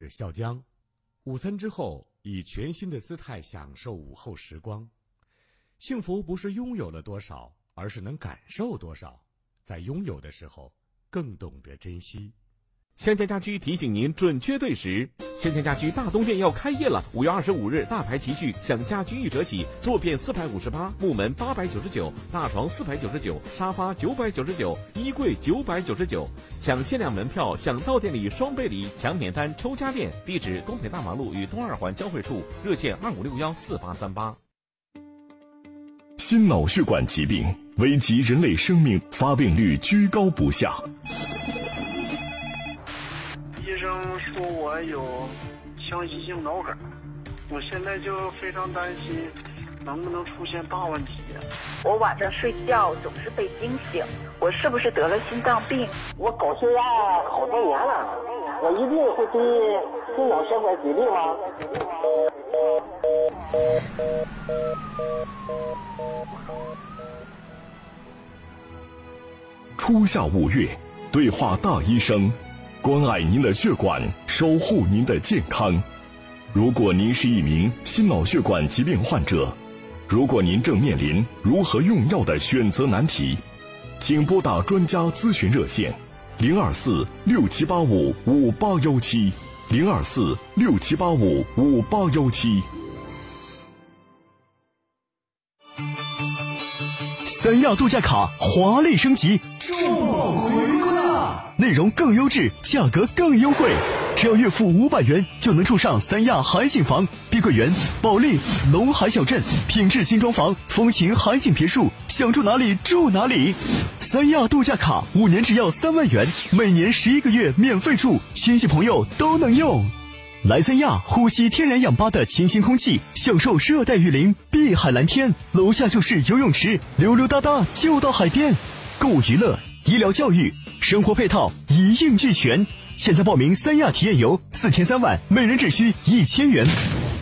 是笑江，午餐之后以全新的姿态享受午后时光。幸福不是拥有了多少，而是能感受多少。在拥有的时候，更懂得珍惜。香家家居提醒您准确对时，香家家居大东店要开业了。五月二十五日，大牌齐聚，享家居一折起，坐便四百五十八，木门八百九十九，大床四百九十九，沙发九百九十九，衣柜九百九十九，抢限量门票，享到店里双倍礼，抢免单抽家电。地址：东北大马路与东二环交汇处，热线二五六幺四八三八。心脑血管疾病危及人类生命，发病率居高不下。说我有强心性脑梗，我现在就非常担心，能不能出现大问题？我晚上睡觉总是被惊醒，我是不是得了心脏病？我高血压好多年了，我一定会得心脑血管疾病吗？初夏五月，对话大医生。关爱您的血管，守护您的健康。如果您是一名心脑血管疾病患者，如果您正面临如何用药的选择难题，请拨打专家咨询热线：零二四六七八五五八幺七，零二四六七八五五八幺七。三亚度假卡华丽升级，重回归。内容更优质，价格更优惠，只要月付五百元就能住上三亚海景房、碧桂园、保利、龙海小镇，品质精装房，风情海景别墅，想住哪里住哪里。三亚度假卡五年只要三万元，每年十一个月免费住，亲戚朋友都能用。来三亚呼吸天然氧吧的清新空气，享受热带雨林、碧海蓝天，楼下就是游泳池，溜溜达达就到海边。购物娱乐。医疗教育、生活配套一应俱全。现在报名三亚体验游，四天三晚，每人只需一千元，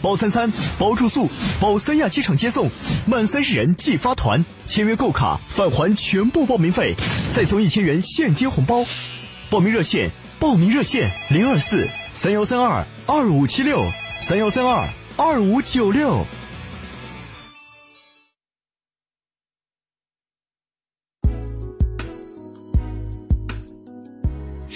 包餐餐、包住宿、包三亚机场接送，满三十人即发团。签约购卡返还全部报名费，再送一千元现金红包。报名热线：报名热线零二四三幺三二二五七六三幺三二二五九六。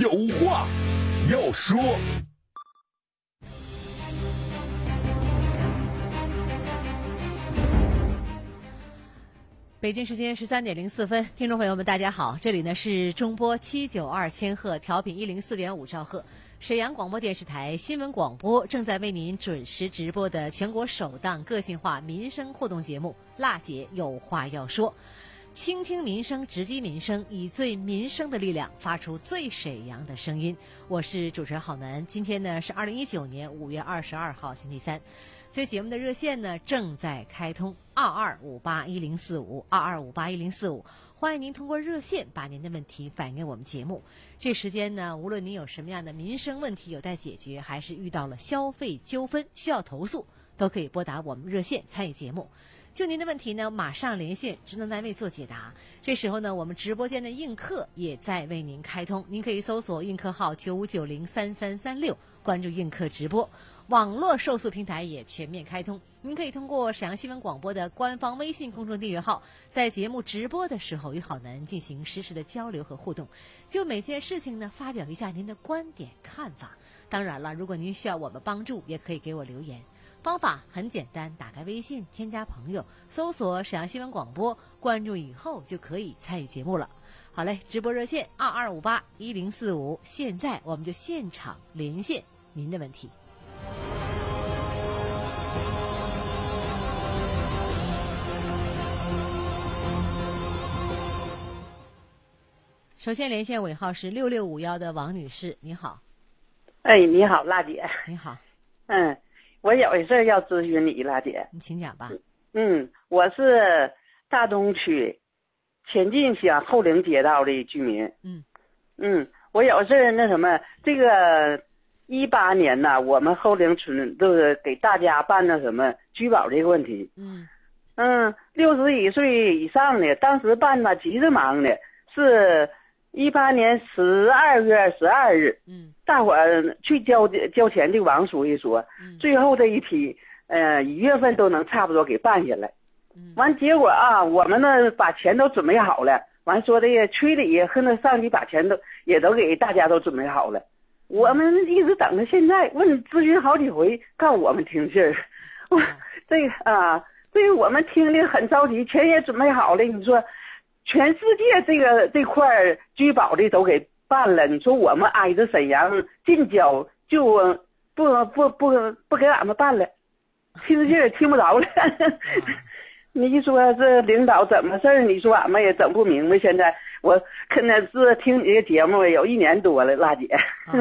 有话要说。北京时间十三点零四分，听众朋友们，大家好，这里呢是中波七九二千赫，调频一零四点五兆赫，沈阳广播电视台新闻广播正在为您准时直播的全国首档个性化民生互动节目《辣姐有话要说》。倾听民生，直击民生，以最民生的力量发出最沈阳的声音。我是主持人郝楠。今天呢是二零一九年五月二十二号星期三，所以节目的热线呢正在开通二二五八一零四五二二五八一零四五，欢迎您通过热线把您的问题反映给我们节目。这时间呢，无论您有什么样的民生问题有待解决，还是遇到了消费纠纷需要投诉，都可以拨打我们热线参与节目。就您的问题呢，马上连线职能单位做解答。这时候呢，我们直播间的映客也在为您开通，您可以搜索映客号九五九零三三三六，关注映客直播。网络受诉平台也全面开通，您可以通过沈阳新闻广播的官方微信公众订阅号，在节目直播的时候与好男进行实时的交流和互动，就每件事情呢发表一下您的观点看法。当然了，如果您需要我们帮助，也可以给我留言。方法很简单，打开微信，添加朋友，搜索沈阳新闻广播，关注以后就可以参与节目了。好嘞，直播热线二二五八一零四五，现在我们就现场连线您的问题。首先连线尾号是六六五幺的王女士，你好。哎，你好，辣姐。你好。嗯，我有一事儿要咨询你，辣姐。你请讲吧。嗯，我是大东区前进乡后陵街道的居民。嗯。嗯，我有事儿那什么，这个一八年呢，我们后陵村就是给大家办那什么居保这个问题。嗯。嗯，六十一岁以上的，当时办呢急着忙的，是。一八年十二月十二日，嗯，大伙儿去交交钱的王书记说，嗯，最后这一批，呃，一月份都能差不多给办下来，嗯，完结果啊，我们呢把钱都准备好了，完说的区里和那上级把钱都也都给大家都准备好了，我们一直等到现在，问咨询好几回，告诉我们听信儿，我这个啊，这个我们听的很着急，钱也准备好了，你说。全世界这个这块居保的都给办了，你说我们挨着沈阳近郊就不不不不给俺们办了，听信也听不着了。你一说这领导怎么事儿？你说俺们也整不明白。现在我可能是听你这节目有一年多了，辣姐，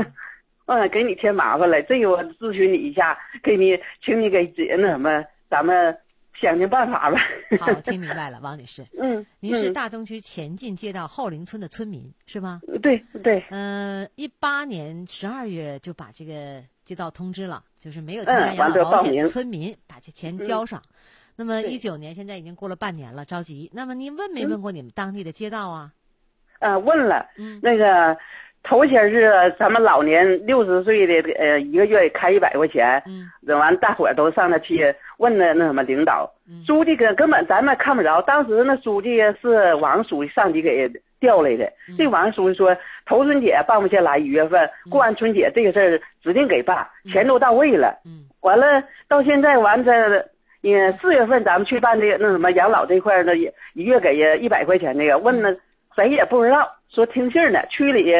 嗯，给你添麻烦了。这个我咨询你一下，给你，请你给姐那什么，咱们。想尽办法吧。好，听明白了，王女士。嗯，您是大东区前进街道后林村的村民是吗？对对。嗯，一八年十二月就把这个街道通知了，就是没有参加养老保险的村民把这钱交上。那么一九年现在已经过了半年了，着急。那么您问没问过你们当地的街道啊？呃，问了。嗯。那个。头先是咱们老年六十岁的，呃，一个月开一百块钱，嗯，整完大伙儿都上那去问了那什么领导，书记根根本咱们看不着，当时那书记是王书记上级给调来的，这王书记说头春节办不下来，一月份过完春节这个事儿指定给办，钱都到位了，嗯，完了到现在完这，也，四月份咱们去办这个那什么养老这块儿呢，一一月给一百块钱那个，问了谁也不知道。说听信呢，区里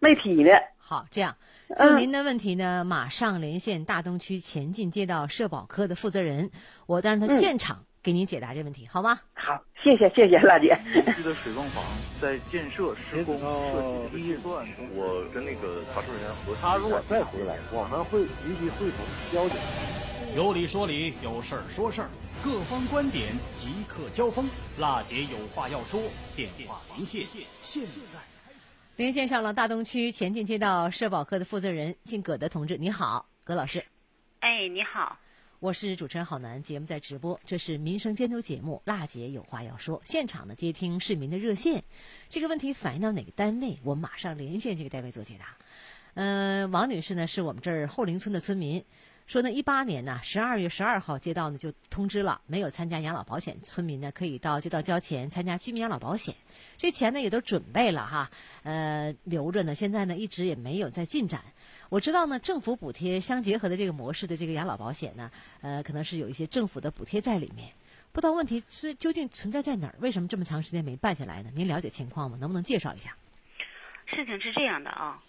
没批呢。好，这样就您的问题呢，马上连线大东区前进街道社保科的负责人，我让他现场给您解答这问题，好吗？好，谢谢谢谢辣姐。区的水泵房在建设施工设计阶段，我跟那个查收人员核他如果再回来，我们会立即会同交警。有理说理，有事儿说事儿。各方观点即刻交锋，辣姐有话要说，电话连线现在。连线上了大东区前进街道社保科的负责人，姓葛的同志，你好，葛老师。哎，你好，我是主持人郝楠，节目在直播，这是民生监督节目，辣姐有话要说，现场呢接听市民的热线，这个问题反映到哪个单位，我们马上连线这个单位做解答。嗯，王女士呢是我们这儿后陵村的村民。说呢，一八年呢，十二月十二号，街道呢就通知了，没有参加养老保险村民呢，可以到街道交钱参加居民养老保险。这钱呢也都准备了哈，呃，留着呢。现在呢一直也没有在进展。我知道呢，政府补贴相结合的这个模式的这个养老保险呢，呃，可能是有一些政府的补贴在里面。不知道问题是究竟存在在哪儿？为什么这么长时间没办下来呢？您了解情况吗？能不能介绍一下？事情是这样的啊，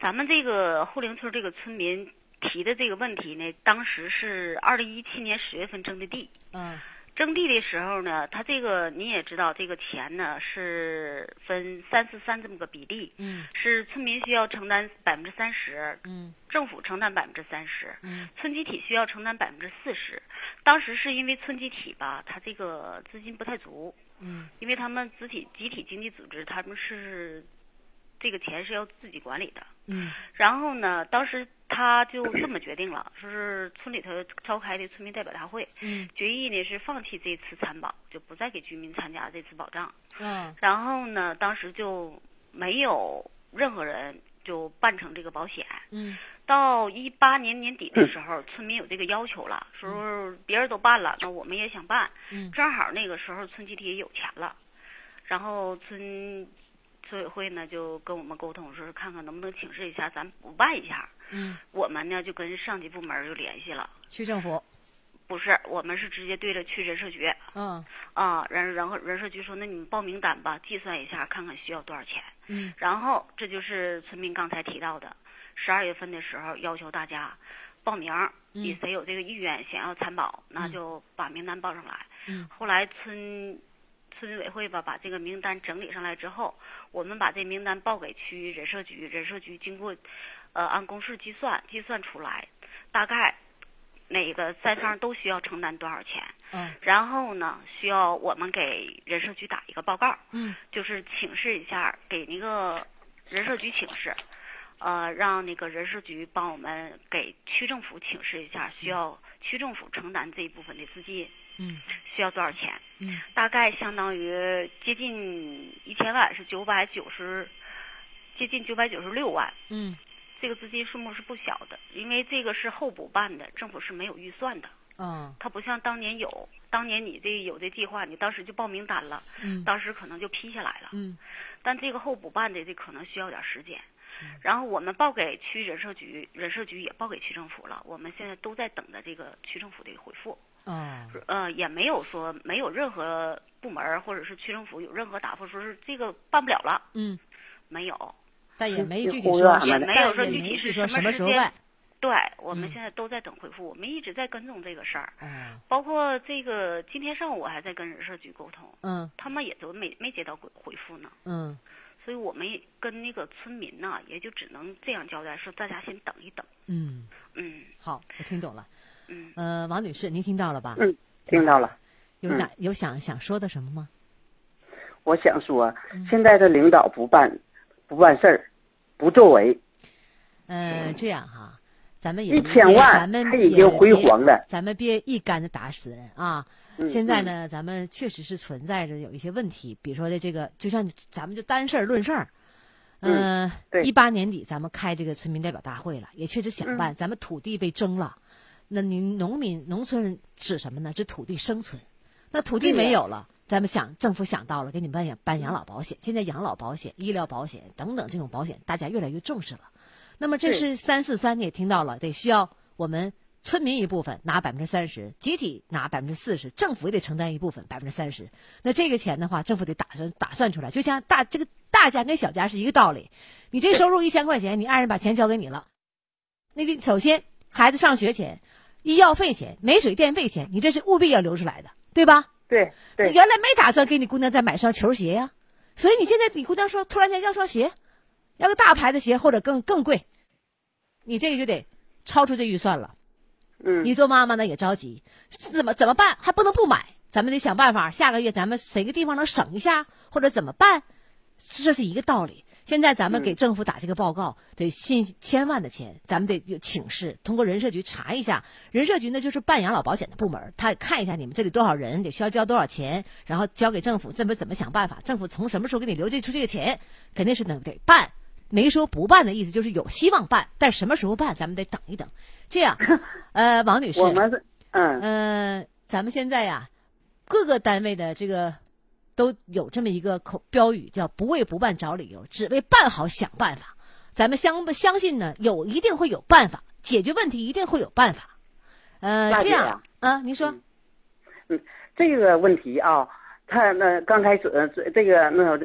咱们这个后陵村这个村民。提的这个问题呢，当时是二零一七年十月份征的地。嗯。征地的时候呢，他这个你也知道，这个钱呢是分三四三这么个比例。嗯。是村民需要承担百分之三十。嗯。政府承担百分之三十。嗯。村集体需要承担百分之四十。当时是因为村集体吧，他这个资金不太足。嗯。因为他们集体集体经济组织，他们是这个钱是要自己管理的。嗯。然后呢，当时。他就这么决定了，说是村里头召开的村民代表大会，嗯，决议呢是放弃这次参保，就不再给居民参加这次保障。嗯，然后呢，当时就没有任何人就办成这个保险。嗯，到一八年年底的时候，村民有这个要求了，说别人都办了，那我们也想办。嗯，正好那个时候村集体也有钱了，然后村村委会呢就跟我们沟通，说是看看能不能请示一下，咱补办一下。嗯，我们呢就跟上级部门就联系了。区政府不是，我们是直接对着去人社局。嗯啊，然然后人社局说，那你们报名单吧，计算一下，看看需要多少钱。嗯然后这就是村民刚才提到的，十二月份的时候要求大家报名，你嗯谁有这个意愿想要参保，那就把名单报上来。嗯后来村村委会吧把这个名单整理上来之后，我们把这名单报给区人社局，人社局经过呃按公式计算，计算出来大概哪个三方都需要承担多少钱。嗯。然后呢，需要我们给人社局打一个报告，嗯。就是请示一下，给那个人社局请示，呃，让那个人社局帮我们给区政府请示一下，需要区政府承担这一部分的资金，嗯需要多少钱？嗯大概相当于接近一千万，是九百九十，接近九百九十六万。嗯这个资金数目是不小的，因为这个是后补办的，政府是没有预算的。嗯它不像当年有，当年你这有这计划，你当时就报名单了，嗯当时可能就批下来了。嗯但这个后补办的这可能需要点时间。然后我们报给区人社局，人社局也报给区政府了，我们现在都在等着这个区政府的回复。哦呃，也没有说没有任何部门或者是区政府有任何答复，说是这个办不了了，嗯，没有。但也没具体说也，没有说具体是什么时间时候办。对，我们嗯现在都在等回复，我们一直在跟踪这个事儿。嗯包括这个今天上午我还在跟人社局沟通，嗯他们也都没没接到回回复呢，嗯所以我们也跟那个村民呢，也就只能这样交代，说大家先等一等。嗯，嗯好，我听懂了。嗯，呃，王女士，您听到了吧？嗯，听到了。有哪有想想说的什么吗？我想说，嗯现在的领导不办不办事儿，不作为，呃，这样哈，咱们也一千万咱们他已经辉煌了别咱们别一竿子打死人啊！嗯现在呢，咱们确实是存在着有一些问题，比如说的这个，就像咱们就单事儿论事儿。嗯呃，一八年底咱们开这个村民代表大会了，也确实想嗯办。咱们土地被征了，那您农民农村人指什么呢？指土地生存。那土地没有了，咱们想政府想到了，给你们办养办养老保险。现在养老保险、医疗保险等等这种保险，大家越来越重视了。那么这是三四三，你也听到了，得需要我们村民一部分拿百分之三十，集体拿百分之四十，政府也得承担一部分百分之三十。那这个钱的话，政府得打算打算出来，就像大这个大家跟小家是一个道理。你这收入一千块钱，你爱人把钱交给你了，那个首先孩子上学钱、医药费钱、没水电费钱，你这是务必要留出来的，对吧？对对。原来没打算给你姑娘再买双球鞋呀、所以你现在你姑娘说突然间要双鞋，要个大牌子鞋或者更更贵，你这个就得超出这预算了。嗯，你做妈妈呢也着急，怎么怎么办？还不能不买，咱们得想办法。下个月咱们谁个地方能省一下，或者怎么办？这是一个道理。现在咱们给政府打这个报告，得信千万的钱，咱们得有请示，通过人社局查一下。人社局呢就是办养老保险的部门，他看一下你们这里多少人，得需要交多少钱，然后交给政府，政府怎么想办法？政府从什么时候给你留这出这个钱？肯定是能得办，没说不办的意思，就是有希望办，但什么时候办，咱们得等一等。这样，呃，王女士，我们是嗯呃，咱们现在呀，各个单位的这个都有这么一个口标语，叫“不为不办找理由，只为办好想办法”。咱们相相信呢，有一定会有办法解决问题，一定会有办法。呃，这样啊，您说，嗯，这个问题啊，他那刚开始呃这这个那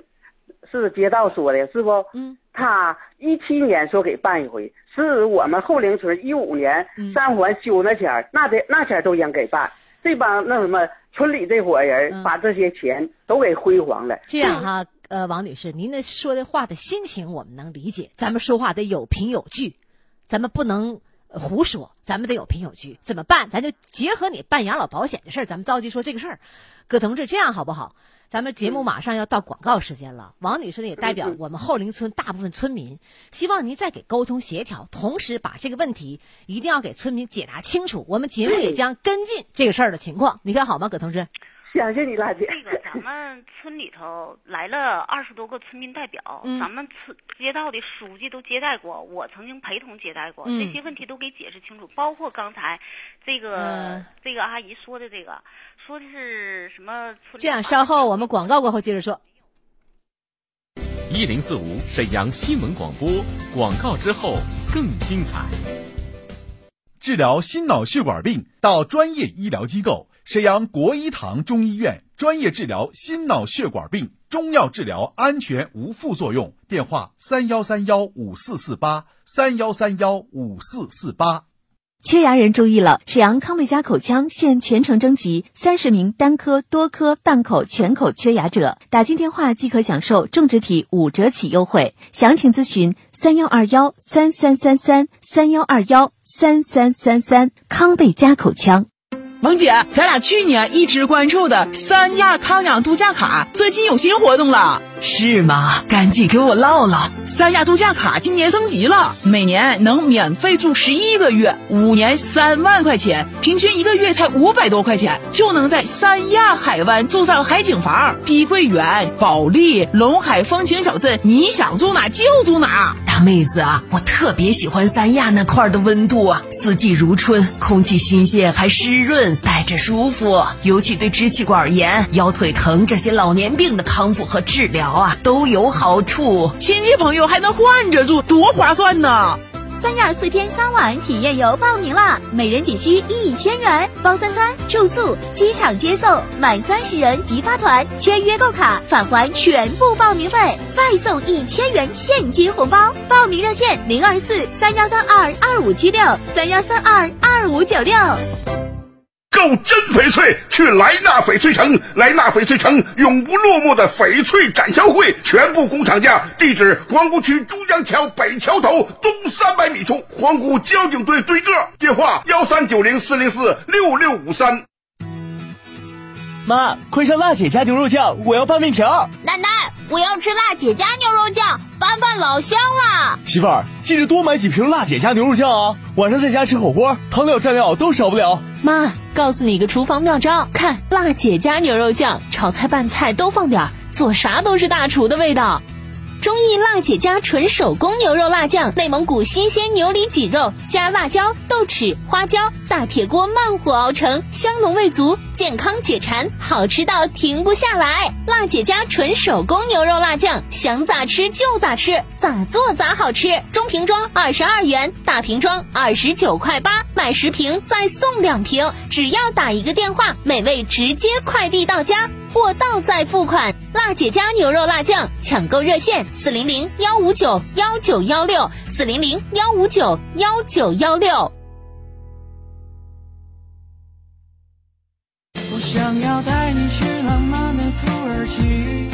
是街道说的，是不？嗯。他一七年说给办一回，是我们后陵村一五年嗯三环修那前儿，那得那前儿都应给办。这帮那什么村里这伙人把这些钱都给辉煌了。嗯这样哈，呃，王女士，您那说的话的心情我们能理解，咱们说话得有凭有据，咱们不能呃胡说，咱们得有凭有据。怎么办？咱就结合你办养老保险的事儿，咱们着急说这个事儿。葛同志，这样好不好？咱们节目马上要到广告时间了，王女士呢也代表我们后林村大部分村民，希望您再给沟通协调，同时把这个问题一定要给村民解答清楚。我们节目也将跟进这个事儿的情况，你看好吗，葛同志？谢谢你，大姐。这个咱们村里头来了二十多个村民代表，嗯咱们村街道的书记都接待过，我曾经陪同接待过，嗯这些问题都给解释清楚，包括刚才这个、嗯这个阿姨说的这个，说的是什么村这样，稍后我们广告过后接着说。一零四五沈阳新闻广播，广告之后更精彩。治疗心脑血管病到专业医疗机构沈阳国医堂中医院，专业治疗心脑血管病，中药治疗安全无副作用。电话：三幺三幺五四四八三幺三幺五四四八。缺牙人注意了！沈阳康贝佳口腔现全程征集三十名单颗、多颗、半口、全口缺牙者，打进电话即可享受种植体五折起优惠。详情咨询三幺二幺三三三三三幺二幺三三三三。康贝佳口腔。萌姐，咱俩去年一直关注的三亚康养度假卡最近有新活动了，是吗？赶紧给我唠唠。三亚度假卡今年升级了，每年能免费住十一个月，五年三万块钱，平均一个月才五百多块钱，就能在三亚海湾住上海景房、碧桂园、保利、龙海风情小镇，你想住哪就住哪。妹子啊，我特别喜欢三亚那块的温度啊，四季如春，空气新鲜还湿润。带着舒服，尤其对支气管炎、腰腿疼这些老年病的康复和治疗啊都有好处。亲戚朋友还能换着住，多划算呢！三亚四天三晚体验游报名啦，每人仅需一千元，包三餐、住宿、机场接送，满三十人即发团，签约购卡返还全部报名费，再送一千元现金红包。报名热线零二四三幺三二二五七六三幺三二二五九六。购真翡翠，去莱纳翡翠城。莱纳翡翠城永不落幕的翡翠展销会，全部工厂价。地址：皇姑区珠江桥北桥头东三百米处，皇姑交警队对个。电话：幺三九零四零四六六五三。妈，快上辣姐家牛肉酱，我要拌面条。奶奶，我要吃辣姐家牛肉酱，拌饭老香了。媳妇儿，记得多买几瓶辣姐家牛肉酱啊，晚上在家吃火锅，汤料蘸料都少不了。妈，告诉你个厨房妙招，看辣姐家牛肉酱，炒菜拌菜都放点儿，做啥都是大厨的味道。中意辣姐家纯手工牛肉辣酱，内蒙古新鲜牛里脊肉加辣椒、豆豉、花椒，大铁锅慢火熬成，香浓味足，健康解馋，好吃到停不下来。辣姐家纯手工牛肉辣酱，想咋吃就咋吃，咋做咋好吃。中瓶装二十二元，大瓶装二十九块八，买十瓶再送两瓶，只要打一个电话，美味直接快递到家，货到再付款。辣姐家牛肉辣酱抢购热线：四零零幺五九幺九幺六，四零零幺五九幺九幺六。我想要带你去浪漫的土耳其。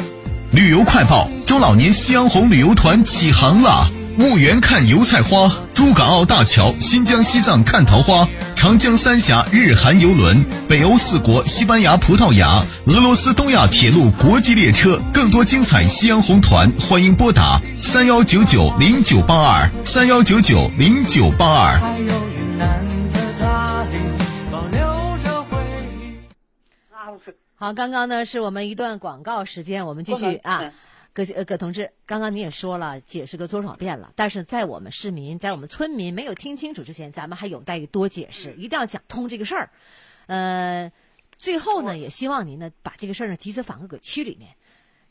旅游快报：中老年夕阳红旅游团起航了！婺源看油菜花，珠港澳大桥，新疆西藏看桃花，长江三峡日韩游轮，北欧四国西班牙、葡萄牙、俄罗斯东亚铁路国际列车，更多精彩夕阳红团，欢迎拨打三幺九九零九八二三幺九九零九八二。还有云南的大理，保留着回忆。好，刚刚呢是我们一段广告时间，我们继续啊。葛呃葛同志，刚刚你也说了，解释了多少遍了，但是在我们市民、在我们村民没有听清楚之前，咱们还有待于多解释，一定要讲通这个事儿。呃，最后呢，也希望您呢把这个事儿呢及时反馈给区里面。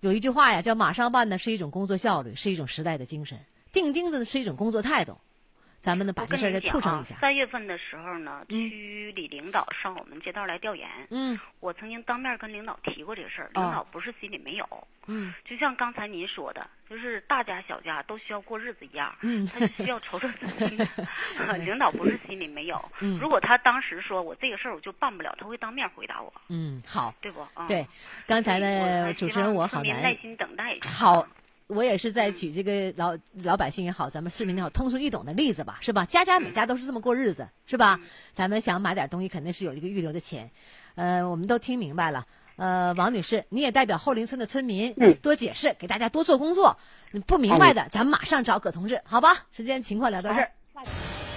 有一句话呀，叫“马上办”呢是一种工作效率，是一种时代的精神；钉钉子呢是一种工作态度。咱们呢把这事儿再促成一下。三月份的时候呢，区里领导上我们街道来调研。嗯，我曾经当面跟领导提过这个事儿，哦领导不是心里没有。嗯，就像刚才您说的，就是大家小家都需要过日子一样，嗯他需要筹措资金。领导不是心里没有，嗯如果他当时说我这个事儿我就办不了，他会当面回答我，嗯，好，对不？啊，对，刚才呢，主持人我好难耐心等待一下。好，我也是在举这个老老百姓也好，咱们市民也好，通俗易懂的例子吧，是吧？家家每家都是这么过日子，是吧？咱们想买点东西，肯定是有一个预留的钱。呃，我们都听明白了。呃，王女士，你也代表后林村的村民，嗯多解释，给大家多做工作。你不明白的，咱马上找葛同志，好吧？时间情况聊到这儿。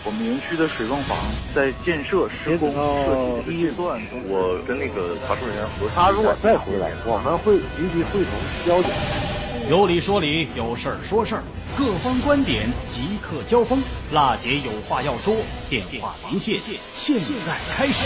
我们园区的水泵房在建设施工设计的阶段，我跟那个查收人员核实。他如果再回来，我们会立即会同交警。有理说理，有事儿说事儿，各方观点即刻交锋。辣姐有话要说，电话连线现在开始。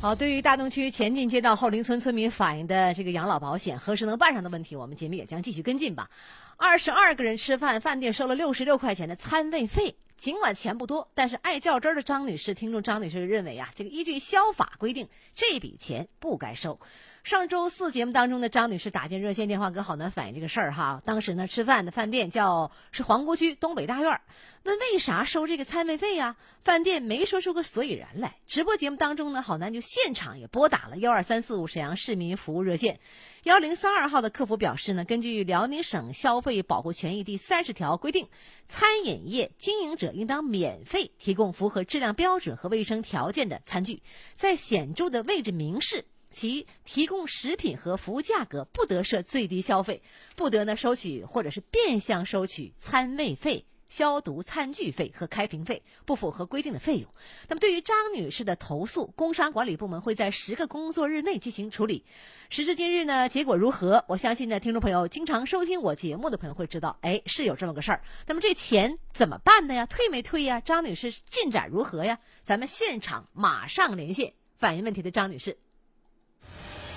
好，对于大东区前进街道后林村村民反映的这个养老保险何时能办上的问题，我们节目也将继续跟进吧。二十二个人吃饭，饭店收了六十六块钱的餐位费。尽管钱不多，但是爱较真的张女士，听众张女士认为啊，这个依据消法规定，这笔钱不该收。上周四节目当中呢，张女士打进热线电话跟郝楠反映这个事儿哈。当时呢，吃饭的饭店叫是皇姑区东北大院，问为啥收这个餐位费呀？饭店没说出个所以然来。直播节目当中呢，郝楠就现场也拨打了幺二三四五沈阳市民服务热线，幺零三二号的客服表示呢，根据辽宁省消费保护权益第三十条规定，餐饮业经营者应当免费提供符合质量标准和卫生条件的餐具，在显著的位置明示。其提供食品和服务价格不得设最低消费，不得呢收取或者是变相收取餐位费、消毒餐具费和开瓶费，不符合规定的费用。那么，对于张女士的投诉，工商管理部门会在十个工作日内进行处理。时至今日呢，结果如何？我相信呢，听众朋友经常收听我节目的朋友会知道，哎，是有这么个事儿。那么这钱怎么办的呀？退没退呀？张女士进展如何呀？咱们现场马上连线反映问题的张女士。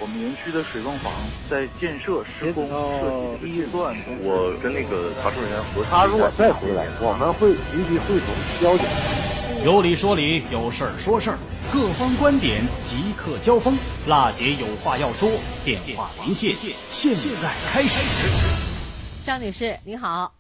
我们园区的水泵房在建设施工设计阶段，我跟那个查收人员核他如果再回来，我们会立即汇总交警。有理说理，有事儿说事儿，各方观点即刻交锋。辣姐有话要说，电话连线，现在开始。张女士，你好。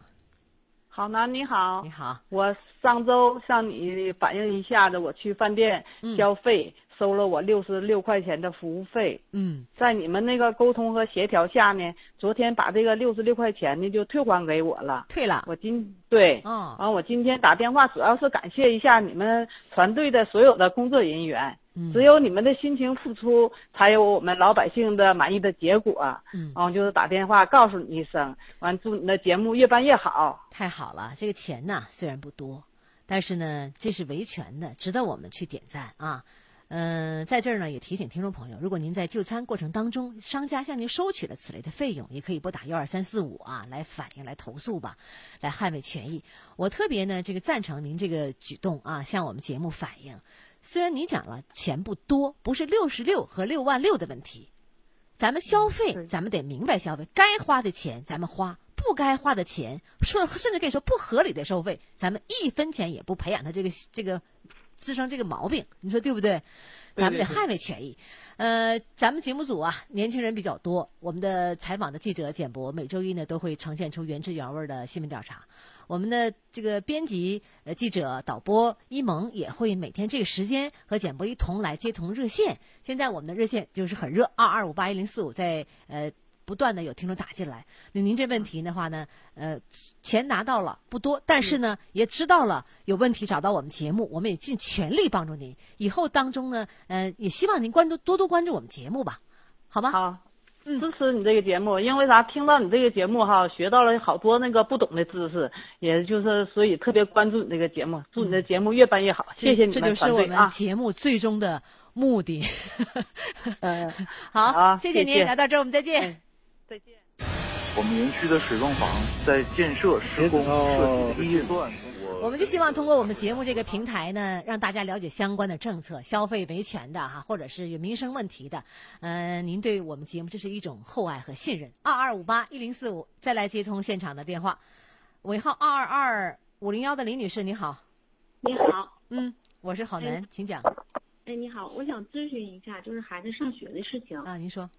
好楠，你好。你好。我上周向你反映一下子，我去饭店消费。收了我六十六块钱的服务费，嗯，在你们那个沟通和协调下呢，昨天把这个六十六块钱呢就退还给我了，退了。我今对，嗯，完我今天打电话主要是感谢一下你们团队的所有的工作人员，嗯，只有你们的辛勤付出，才有我们老百姓的满意的结果，嗯，完就是打电话告诉你一声，完祝你的节目越办越好。太好了，这个钱呢虽然不多，但是呢这是维权的，值得我们去点赞啊。嗯，在这儿呢，也提醒听众朋友，如果您在就餐过程当中，商家向您收取了此类的费用，也可以拨打幺二三四五啊，来反映、来投诉吧，来捍卫权益。我特别呢，这个赞成您这个举动啊，向我们节目反映。虽然您讲了钱不多，不是六十六和六万六的问题，咱们消费，咱们得明白消费，该花的钱咱们花，不该花的钱，说甚至可以说不合理的收费，咱们一分钱也不培养他这个这个。滋生这个毛病，你说对不对？咱们得捍卫权益。呃，咱们节目组啊，年轻人比较多，我们的采访的记者简博每周一呢都会呈现出原汁原味的新闻调查。我们的这个编辑、呃记者、导播一萌也会每天这个时间和简博一同来接通热线。现在我们的热线就是很热，二二五八一零四五，在呃。不断的有听众打进来，那您这问题的话呢，呃，钱拿到了不多，但是呢，也知道了有问题，找到我们节目，我们也尽全力帮助您。以后当中呢，呃，也希望您关注多多关注我们节目吧，好吧？好，支持你这个节目，因为啥？听到你这个节目哈，学到了好多那个不懂的知识，也就是所以特别关注你这个节目，祝你的节目越办越好。谢谢你们这就是我们节目最终的目的。嗯，好，谢谢您，来到这儿我们再见。再见。我们园区的水泵房在建设施工设计阶段，我们就希望通过我们节目这个平台呢，让大家了解相关的政策、消费维权的哈，或者是有民生问题的。嗯，您对我们节目这是一种厚爱和信任。二二五八一零四五，再来接通现场的电话，尾号二二二五零幺的李女士，你好。你好。嗯，我是郝楠，请讲。哎，你好，我想咨询一下，就是孩子上学的事情。啊，您说。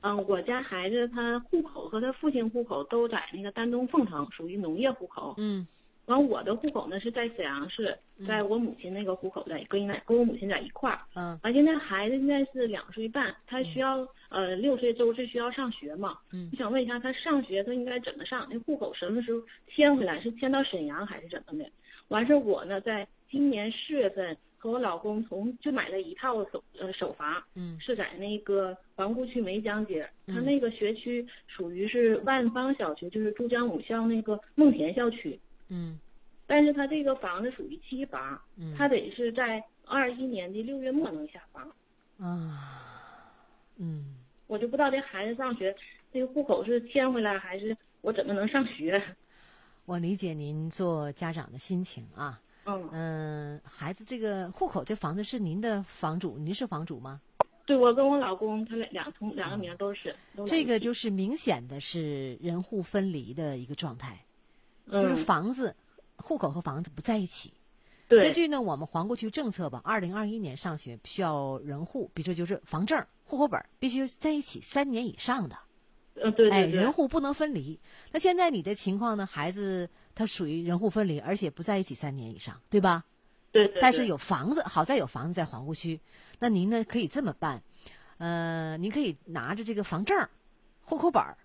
嗯，我家孩子他户口和他父亲户口都在那个丹东凤城，属于农业户口。嗯。完，我的户口呢是在沈阳市，在我母亲那个户口在跟在跟我母亲在一块儿。嗯。完，现在孩子现在是两岁半，他需要呃六岁周岁需要上学嘛？嗯。我想问一下，他上学他应该怎么上？那户口什么时候迁回来？是迁到沈阳还是怎么的？完事我呢，在今年四月份。和我老公同就买了一套首呃首房，嗯，是在那个皇姑区梅江街，他那个学区属于是万方小区，就是珠江母校那个梦田校区，嗯，但是他这个房子属于期房，嗯，他得是在二一年的六月末能下房，啊，嗯，我就不知道这孩子上学这个户口是迁回来还是我怎么能上学？我理解您做家长的心情啊。嗯嗯，孩子这个户口这房子是您的房主，您是房主吗？对，我跟我老公他俩两同两个名都是。这个就是明显的是人户分离的一个状态，嗯就是房子、户口和房子不在一起。对根据呢我们皇姑区政策吧，二零二一年上学需要人户，比如说就是房证、户口本必须在一起三年以上的。哎。人户不能分离。那现在你的情况呢？孩子他属于人户分离，而且不在一起三年以上，对吧？对对。但是有房子，好在有房子在皇姑区。那您呢可以这么办，呃，您可以拿着这个房证、户口本儿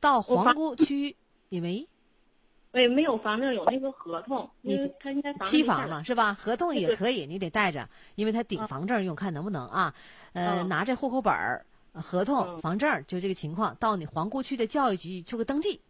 到皇姑区，因为 哎，没有房证，有那个合同，因为他应该房期房嘛，是吧？合同也可以，你得带着，因为他顶房证用，看能不能啊？呃，嗯拿着户口本合同、嗯房证，就这个情况，到你皇姑区的教育局做个登记，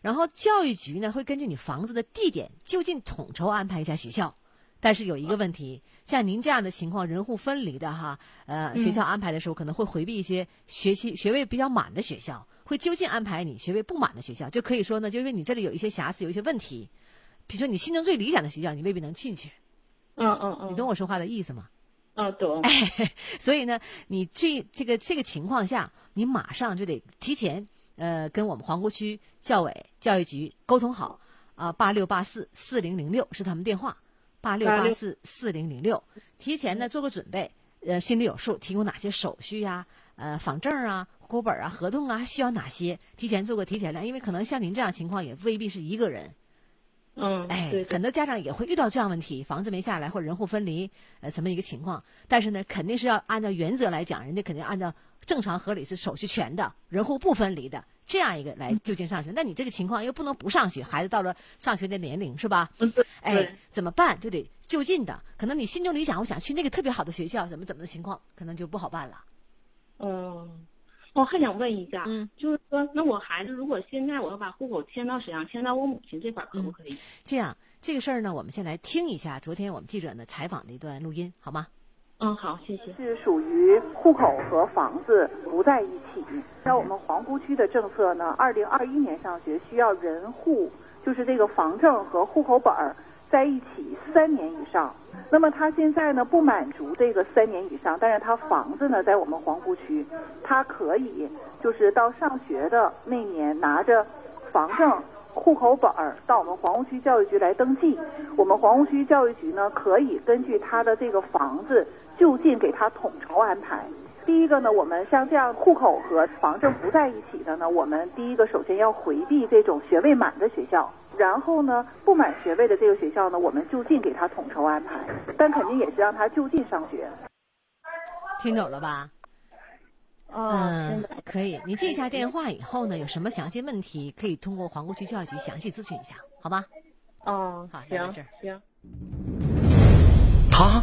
然后教育局呢会根据你房子的地点就近统筹安排一下学校。但是有一个问题，像您这样的情况，人户分离的哈，呃，嗯学校安排的时候可能会回避一些学期学位比较满的学校，会就近安排你学位不满的学校。就可以说呢，就因为你这里有一些瑕疵，有一些问题，比如说你心中最理想的学校，你未必能进去。嗯嗯嗯。你懂我说话的意思吗？嗯，懂。所以呢，你这这个这个情况下，你马上就得提前呃跟我们皇姑区教委教育局沟通好啊，八六八四四零零六是他们电话，八六八四四零零六，提前呢做个准备，呃心里有数，提供哪些手续呀、呃房证啊、户口本啊、合同啊需要哪些，提前做个提前量，因为可能像您这样情况也未必是一个人。嗯，哎对，对很多家长也会遇到这样问题，房子没下来或者人户分离，呃，这么一个情况。但是呢，肯定是要按照原则来讲，人家肯定按照正常合理是手续全的，人户不分离的这样一个来就近上学。那你这个情况又不能不上学，孩子到了上学的年龄是吧？嗯，对。哎，怎么办？就得就近的。可能你心中理想，我想去那个特别好的学校，怎么怎么的情况，可能就不好办了。嗯，我还想问一下，嗯，就是说，那我孩子如果现在我要把户口迁到沈阳，迁到我母亲这块儿，可不可以？这样，这个事儿呢，我们先来听一下昨天我们记者呢采访的一段录音，好吗？嗯，好，谢谢。是属于户口和房子不在一起。在我们皇姑区的政策呢，二零二一年上学需要人户，就是这个房证和户口本儿在一起三年以上。那么他现在呢不满足这个三年以上，但是他房子呢在我们皇姑区，他可以就是到上学的那年拿着房证。户口本儿到我们皇姑区教育局来登记，我们皇姑区教育局呢可以根据他的这个房子就近给他统筹安排。第一个呢，我们像这样户口和房证不在一起的呢，我们第一个首先要回避这种学位满的学校，然后呢，不满学位的这个学校呢，我们就近给他统筹安排，但肯定也是让他就近上学。听懂了吧？嗯，可以。你记一下电话以后呢，有什么详细问题可以通过皇姑区教育局详细咨询一下，好吧？哦，好，行。行。他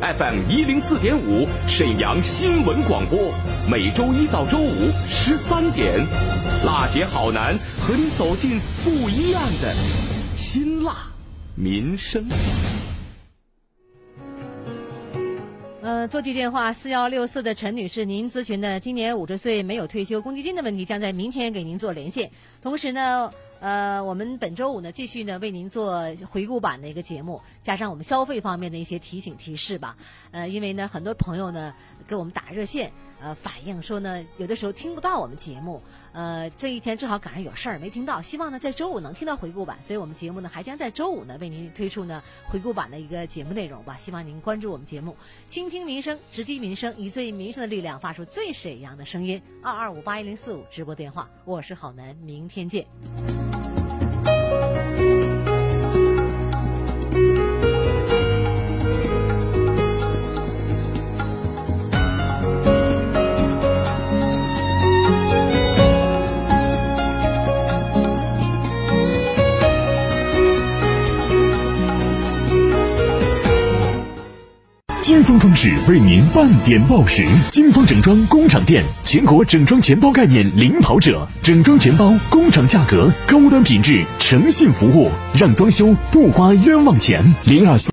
，FM 一零四点五沈阳新闻广播，每周一到周五十三点，辣姐好男和你走进不一样的辛辣民生。呃，座机电话四幺六四的陈女士，您咨询的今年五十岁没有退休公积金的问题，将在明天给您做连线。同时呢，呃，我们本周五呢继续呢为您做回顾版的一个节目，加上我们消费方面的一些提醒提示吧。呃，因为呢很多朋友呢给我们打热线，呃反映说呢有的时候听不到我们节目，呃这一天正好赶上有事儿没听到，希望呢在周五能听到回顾版，所以我们节目呢还将在周五呢为您推出呢回顾版的一个节目内容吧。希望您关注我们节目，倾听民生，直击民生，以最民生的力量发出最沈阳的声音。二二五八一零四五直播电话，我是郝楠，明天见。装装饰为您半点报时。金风整装工厂店，全国整装全包概念领跑者，整装全包，工厂价格，高端品质，诚信服务，让装修不花冤枉钱。零二四。